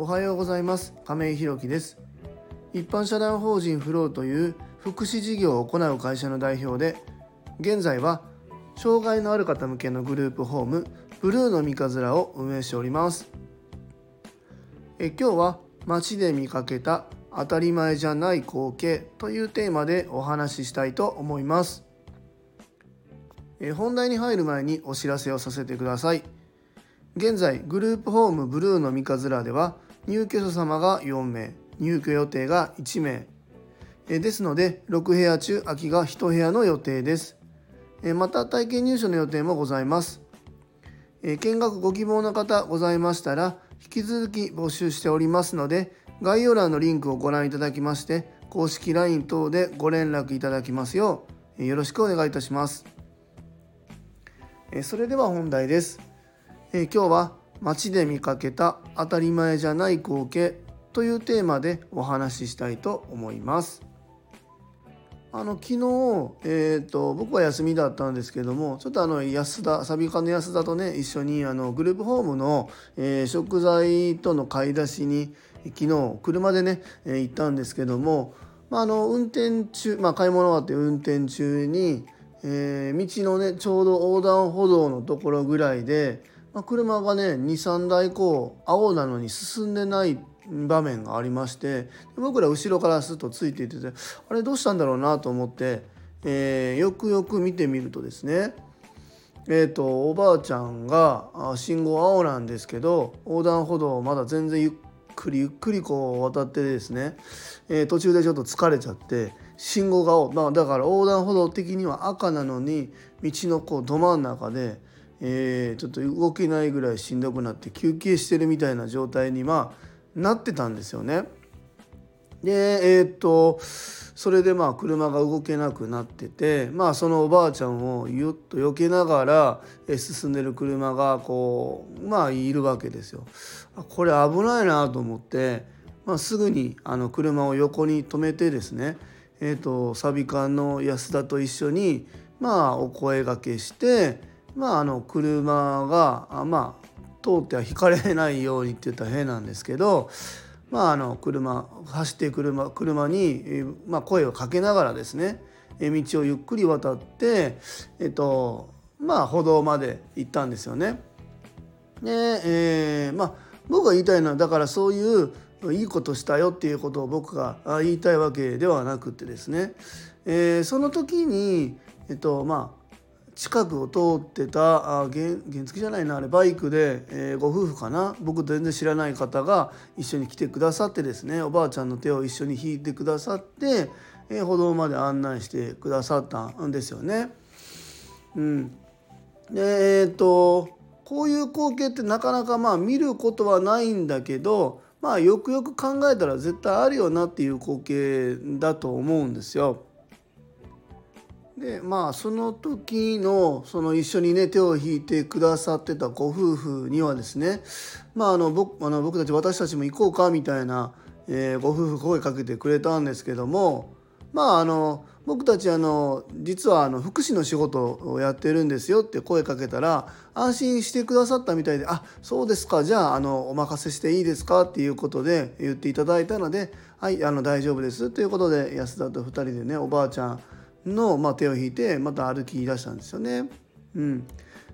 おはようございます。亀井ひろきです。一般社団法人フローという福祉事業を行う会社の代表で現在は障害のある方向けのグループホームブルーの三日面を運営しております。え今日は街で見かけた当たり前じゃない光景というテーマでお話ししたいと思います。え本題に入る前にお知らせをさせてください。現在グループホームブルーの三日面では入居者様が4名。入居予定が1名。ですので6部屋中空きが1部屋の予定です。また体験入所の予定もございます。見学ご希望の方ございましたら引き続き募集しておりますので概要欄のリンクをご覧いただきまして公式 LINE 等でご連絡いただきますようよろしくお願いいたします。それでは本題です。今日は街で見かけた当たり前じゃない光景というテーマでお話ししたいと思います。あの昨日、えーと、僕は休みだったんですけどもちょっとあの安田サビカの安田とね一緒にあのグループホームの、えー、食材との買い出しに昨日車でね、えー、行ったんですけども、まあ、あの運転中、まあ、買い物があって運転中に、えー、道のねちょうど横断歩道のところぐらいで、まあ、車がね23台こう青なのに進んでない場面がありまして僕ら後ろからスッとついていっててあれどうしたんだろうなと思って、えー、よくよく見てみるとですねえーと、おばあちゃんが信号青なんですけど横断歩道をまだ全然ゆっくりゆっくりこう渡ってですね、えー、途中でちょっと疲れちゃって信号が青、まあ、だから横断歩道的には赤なのに道のこうど真ん中で、えー、ちょっと動けないぐらいしんどくなって休憩してるみたいな状態にまあなってたんですよね。でえー、っとそれでまあ車が動けなくなっててまあそのおばあちゃんをゆっと避けながら進んでる車がこうまあいるわけですよ。これ危ないなと思って、まあ、すぐにあの車を横に止めてですねえーと、サビ缶の安田と一緒にまあお声がけしてまああの車がまあ通っては引かれないようにって言ったら変なんですけど、まあ、あの車走って車車に、まあ、声をかけながらですね道をゆっくり渡って、えっとまあ、歩道まで行ったんですよね。で、えー、まあ、僕が言いたいのはだからそういういいことしたよっていうことを僕が言いたいわけではなくてですね、えー、その時に、えっとまあ、近くを通ってたあ原原付じゃないなあれバイクで、えー、ご夫婦かな？僕全然知らない方が一緒に来てくださってですねおばあちゃんの手を一緒に引いてくださって、えー、歩道まで案内してくださったんですよね。うん、でえっ、とこういう光景ってなかなかまあ見ることはないんだけどまあよくよく考えたら絶対あるよなっていう光景だと思うんですよ。でまあその時のその一緒にね手を引いてくださってたご夫婦にはですねまああの僕あの僕たち私たちも行こうかみたいな、えー、ご夫婦声かけてくれたんですけどもまああの僕たちあの実はあの福祉の仕事をやってるんですよって声かけたら安心してくださったみたいで「あそうですかじゃああのお任せしていいですか?」っていうことで言っていただいたので「はいあの大丈夫です」ということで安田と2人でねおばあちゃんの、まあ、手を引いてまた歩き出したんですよね。うん、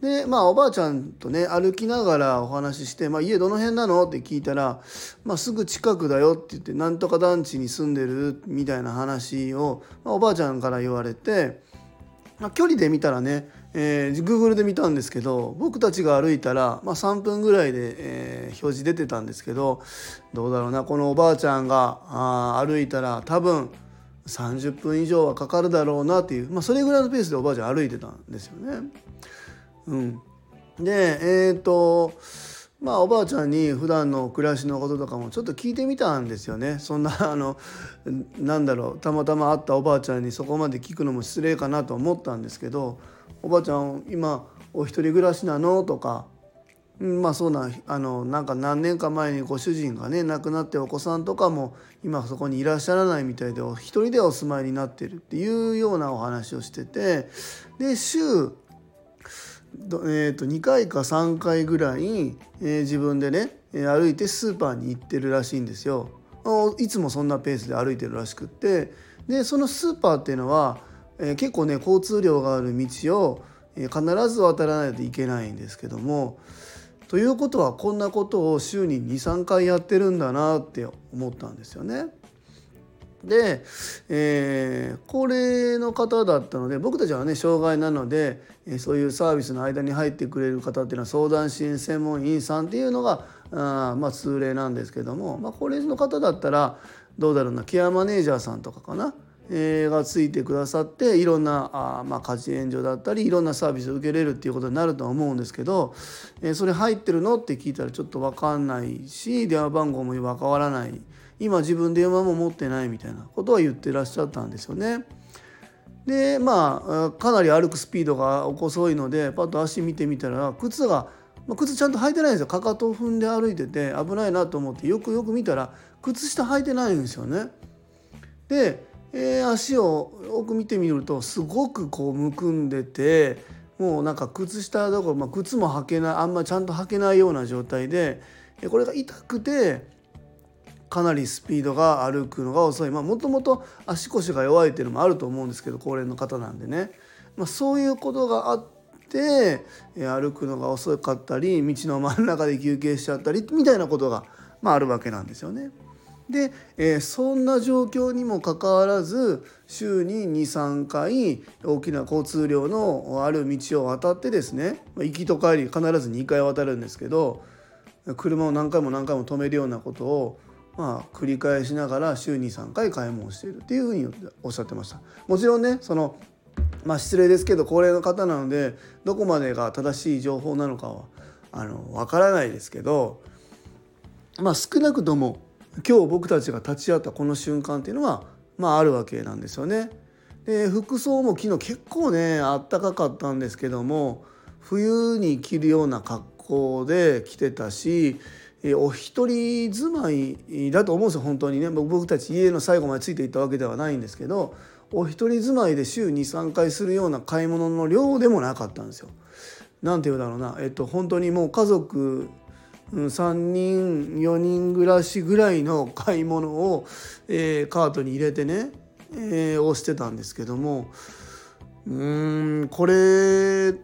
でまあおばあちゃんとね歩きながらお話しして「まあ、家どの辺なの?」って聞いたら「まあ、すぐ近くだよ」って言って「なんとか団地に住んでる」みたいな話を、まあ、おばあちゃんから言われて、まあ、距離で見たらね、えー、Google で見たんですけど僕たちが歩いたら、まあ、3分ぐらいで、えー、表示出てたんですけどどうだろうなこのおばあちゃんがあ歩いたら多分30分以上はかかるだろうなっていう、まあ、それぐらいのペースでおばあちゃん歩いてたんですよね。うん、でえっ、ー、とまあおばあちゃんに普段の暮らしのこととかもちょっと聞いてみたんですよね。そんな あのなんだろうたまたま会ったおばあちゃんにそこまで聞くのも失礼かなと思ったんですけど「おばあちゃん今お一人暮らしなの?」とかまあそうなあのなんか何年か前にご主人がね亡くなってお子さんとかも今そこにいらっしゃらないみたいで一人でお住まいになってるっていうようなお話をしててで週えー、と2回か3回ぐらい、えー、自分でね歩いてスーパーに行ってるらしいんですよ。いつもそんなペースで歩いてるらしくってでそのスーパーっていうのは、えー、結構ね交通量がある道を、必ず渡らないといけないんですけどもということはこんなことを週に23回やってるんだなって思ったんですよね。で、えー、高齢の方だったので僕たちはね障害なので、そういうサービスの間に入ってくれる方っていうのは相談支援専門員さんっていうのがあまあ通例なんですけども、まあ、高齢の方だったらどうだろうなケアマネージャーさんとかかな、がついてくださっていろんなあ、まあ、家事援助だったりいろんなサービスを受けれるっていうことになるとは思うんですけど、えー、それ入ってるのって聞いたらちょっと分かんないし電話番号も分からない。今自分電話も持ってないみたいなことは言ってらっしゃったんですよね。でまあかなり歩くスピードが遅いのでパッと足見てみたら靴が、まあ、靴ちゃんと履いてないんですよかかとを踏んで歩いてて危ないなと思ってよくよく見たら靴下履いてないんですよね。で、えー、足をよく見てみるとすごくこうむくんでてもうなんか靴下どころ、まあ、靴も履けないあんまちゃんと履けないような状態でこれが痛くてかなりスピードが歩くのが遅いまあもともと足腰が弱いっていうのもあると思うんですけど高齢の方なんでね、まあ、そういうことがあって歩くのが遅かったり道の真ん中で休憩しちゃったりみたいなことが、まあ、あるわけなんですよね。で、えー、そんな状況にもかかわらず週に23回大きな交通量のある道を渡ってですね行きと帰り必ず2回渡るんですけど車を何回も何回も止めるようなことをまあ、繰り返しながら週に3回買い物しているっていうふうにおっしゃってました。もちろんねそのまあ失礼ですけど高齢の方なのでどこまでが正しい情報なのかはあの分からないですけどまあ少なくとも今日僕たちが立ち会ったこの瞬間っていうのはまああるわけなんですよね。で服装も昨日結構ねあったかかったんですけども冬に着るような格好で着てたしお一人住まいだと思うんですよ本当にね僕たち家の最後までついていったわけではないんですけどお一人住まいで週23回するような買い物の量でもなかったんですよ。なんて言うだろうなえっと本当にもう家族3人4人暮らしぐらいの買い物を、えー、カートに入れてね、えー、押してたんですけどもうんこれ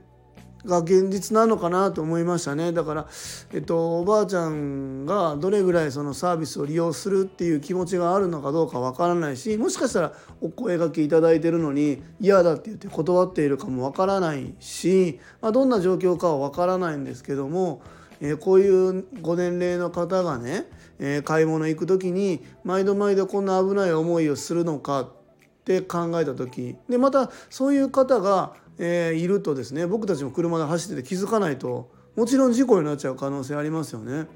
が現実なのかなと思いましたね。だから、えっと、おばあちゃんがどれぐらいそのサービスを利用するっていう気持ちがあるのかどうかわからないしもしかしたらお声がけいただいてるのに嫌だって言って断っているかもわからないし、まあ、どんな状況かはわからないんですけども、えー、こういうご年齢の方がね、えー、買い物行く時に毎度毎度こんな危ない思いをするのかって考えた時でまたそういう方がえー、いるとですね僕たちも車で走ってて気づかないともちろん事故になっちゃう可能性ありますよね。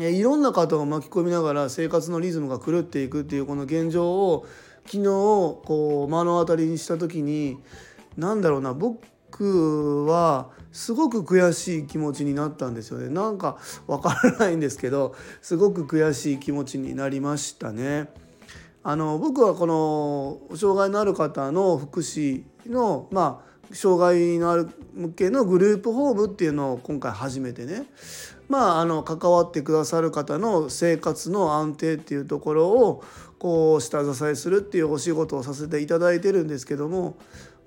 えいろんな方が巻き込みながら生活のリズムが狂っていくっていうこの現状を昨日こう目の当たりにした時に何だろうな僕はすごく悔しい気持ちになったんですよねなんかわからないんですけどすごく悔しい気持ちになりましたね。あの僕はこの障害のある方の福祉のまあ障害のある向けのグループホームっていうのを今回初めてね。まああの関わってくださる方の生活の安定っていうところをこう下支えするっていうお仕事をさせていただいてるんですけども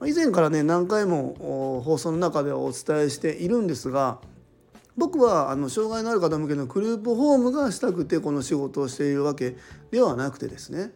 以前からね何回も放送の中ではお伝えしているんですが僕はあの障害のある方向けのグループホームがしたくてこの仕事をしているわけではなくてですね、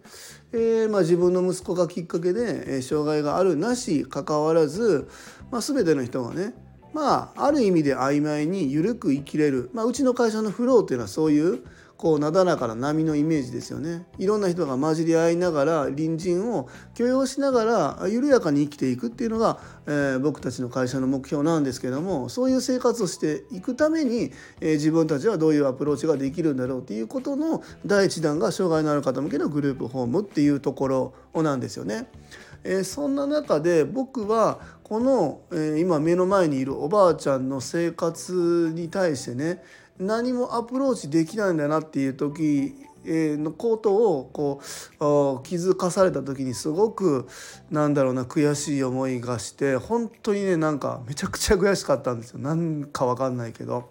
えー、まあ、自分の息子がきっかけで、え障害があるなしかかわらず、まあ、全ての人がねまあある意味で曖昧に緩く生きれる、まあ、うちの会社のフローっていうのはそういうこうなだらかな波のイメージですよねいろんな人が混じり合いながら隣人を許容しながら緩やかに生きていくっていうのが、えー、僕たちの会社の目標なんですけどもそういう生活をしていくために、えー、自分たちはどういうアプローチができるんだろうっていうことの第一弾が障害のある方向けのグループホームっていうところなんですよね。えー、そんな中で僕はこの、えー、今目の前にいるおばあちゃんの生活に対してね何もアプローチできないんだなっていう時のことをこう気づかされた時にすごくなんだろうな悔しい思いがして本当にねなんかめちゃくちゃ悔しかったんですよなんかわかんないけど。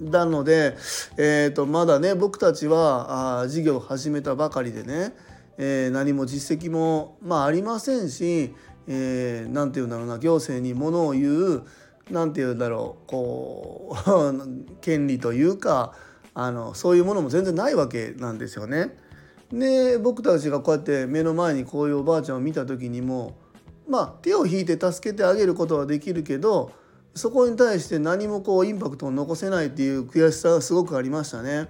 なので、えーと、まだね僕たちはあ事業を始めたばかりでね、えー、何も実績も、まあ、ありませんし、えー、て言うんだろうな行政にものを言う何て言うんだろうこう 権利というかあのそういうものも全然ないわけなんですよね。で僕たちがこうやって目の前にこういうおばあちゃんを見た時にもまあ手を引いて助けてあげることはできるけどそこに対して何もこうインパクトを残せないっていう悔しさがすごくありましたね。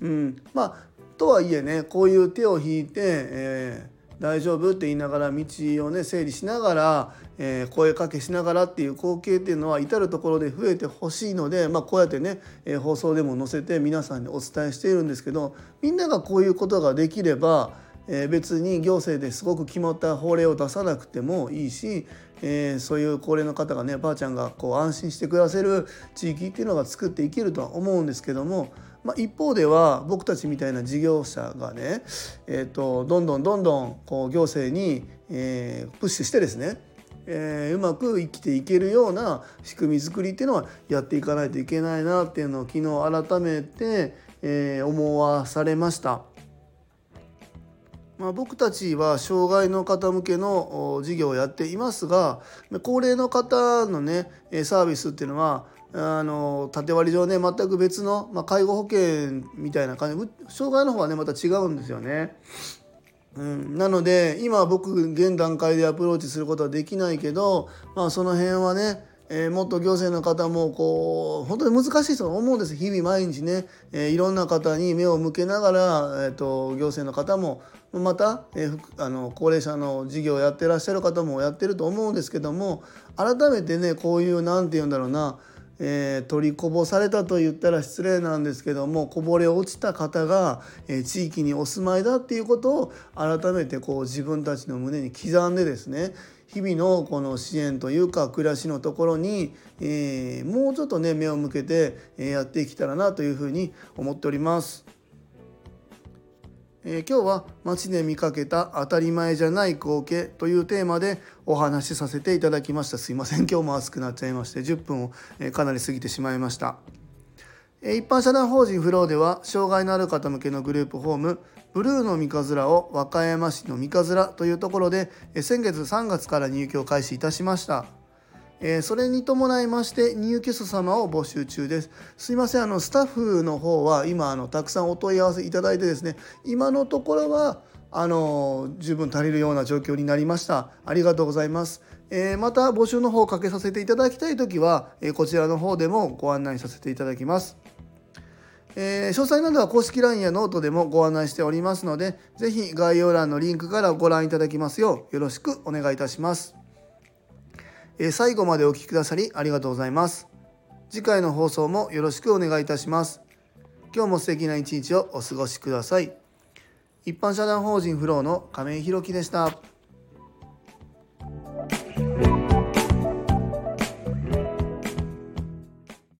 うん、まあとはいえねこういう手を引いて、えー、大丈夫って言いながら道をね整理しながら、えー、声かけしながらっていう光景っていうのは至る所で増えてほしいので、まあ、こうやってね、えー、放送でも載せて皆さんにお伝えしているんですけどみんながこういうことができればえー、別に行政ですごく決まった法令を出さなくてもいいし、え、そういう高齢の方がねばあちゃんがこう安心して暮らせる地域っていうのが作っていけるとは思うんですけども、まあ、一方では僕たちみたいな事業者がね、えーと、どんどんどんどんこう行政に、えー、プッシュしてですねえー、うまく生きていけるような仕組み作りっていうのはやっていかないといけないなっていうのを昨日改めて、えー、思わされました。まあ、僕たちは障害の方向けの事業をやっていますが高齢の方のねサービスっていうのはあの縦割り上ね全く別の、まあ、介護保険みたいな感じ。障害の方はねまた違うんですよね。うん、なので今僕現段階でアプローチすることはできないけど、まあ、その辺はねえー、もっと行政の方もこう本当に難しいと思うんです日々毎日ね、えー、いろんな方に目を向けながら、えーと、行政の方もまた、えー、あの高齢者の事業をやってらっしゃる方もやってると思うんですけども改めてねこういう何て言うんだろうなえー、取りこぼされたと言ったら失礼なんですけどもこぼれ落ちた方が、えー、地域にお住まいだっていうことを改めてこう自分たちの胸に刻んでですね日々のこの支援というか暮らしのところに、えー、もうちょっとね目を向けてやっていけたらなというふうに思っております。えー、今日は街で見かけた当たり前じゃない光景というテーマでお話しさせていただきました。すいません。今日も暑くなっちゃいまして10分を、えー、かなり過ぎてしまいました、えー、一般社団法人フローでは障害のある方向けのグループホームブルーの三日面を和歌山市の三日面というところでえ先月3月から入居を開始いたしました。えそれに伴いまして入居者様を募集中です。すいません、あのスタッフの方は今あのたくさんお問い合わせいただいてですね、今のところはあの十分足りるような状況になりました。ありがとうございます。えー、また募集の方をかけさせていただきたいときは、え、こちらの方でもご案内させていただきます。えー、詳細などは公式 LINE やノートでもご案内しておりますので、ぜひ概要欄のリンクからご覧いただきますようよろしくお願いいたします。え、最後までお聴きくださりありがとうございます。次回の放送もよろしくお願いいたします。今日も素敵な一日をお過ごしください。一般社団法人フローの亀井宏樹でした。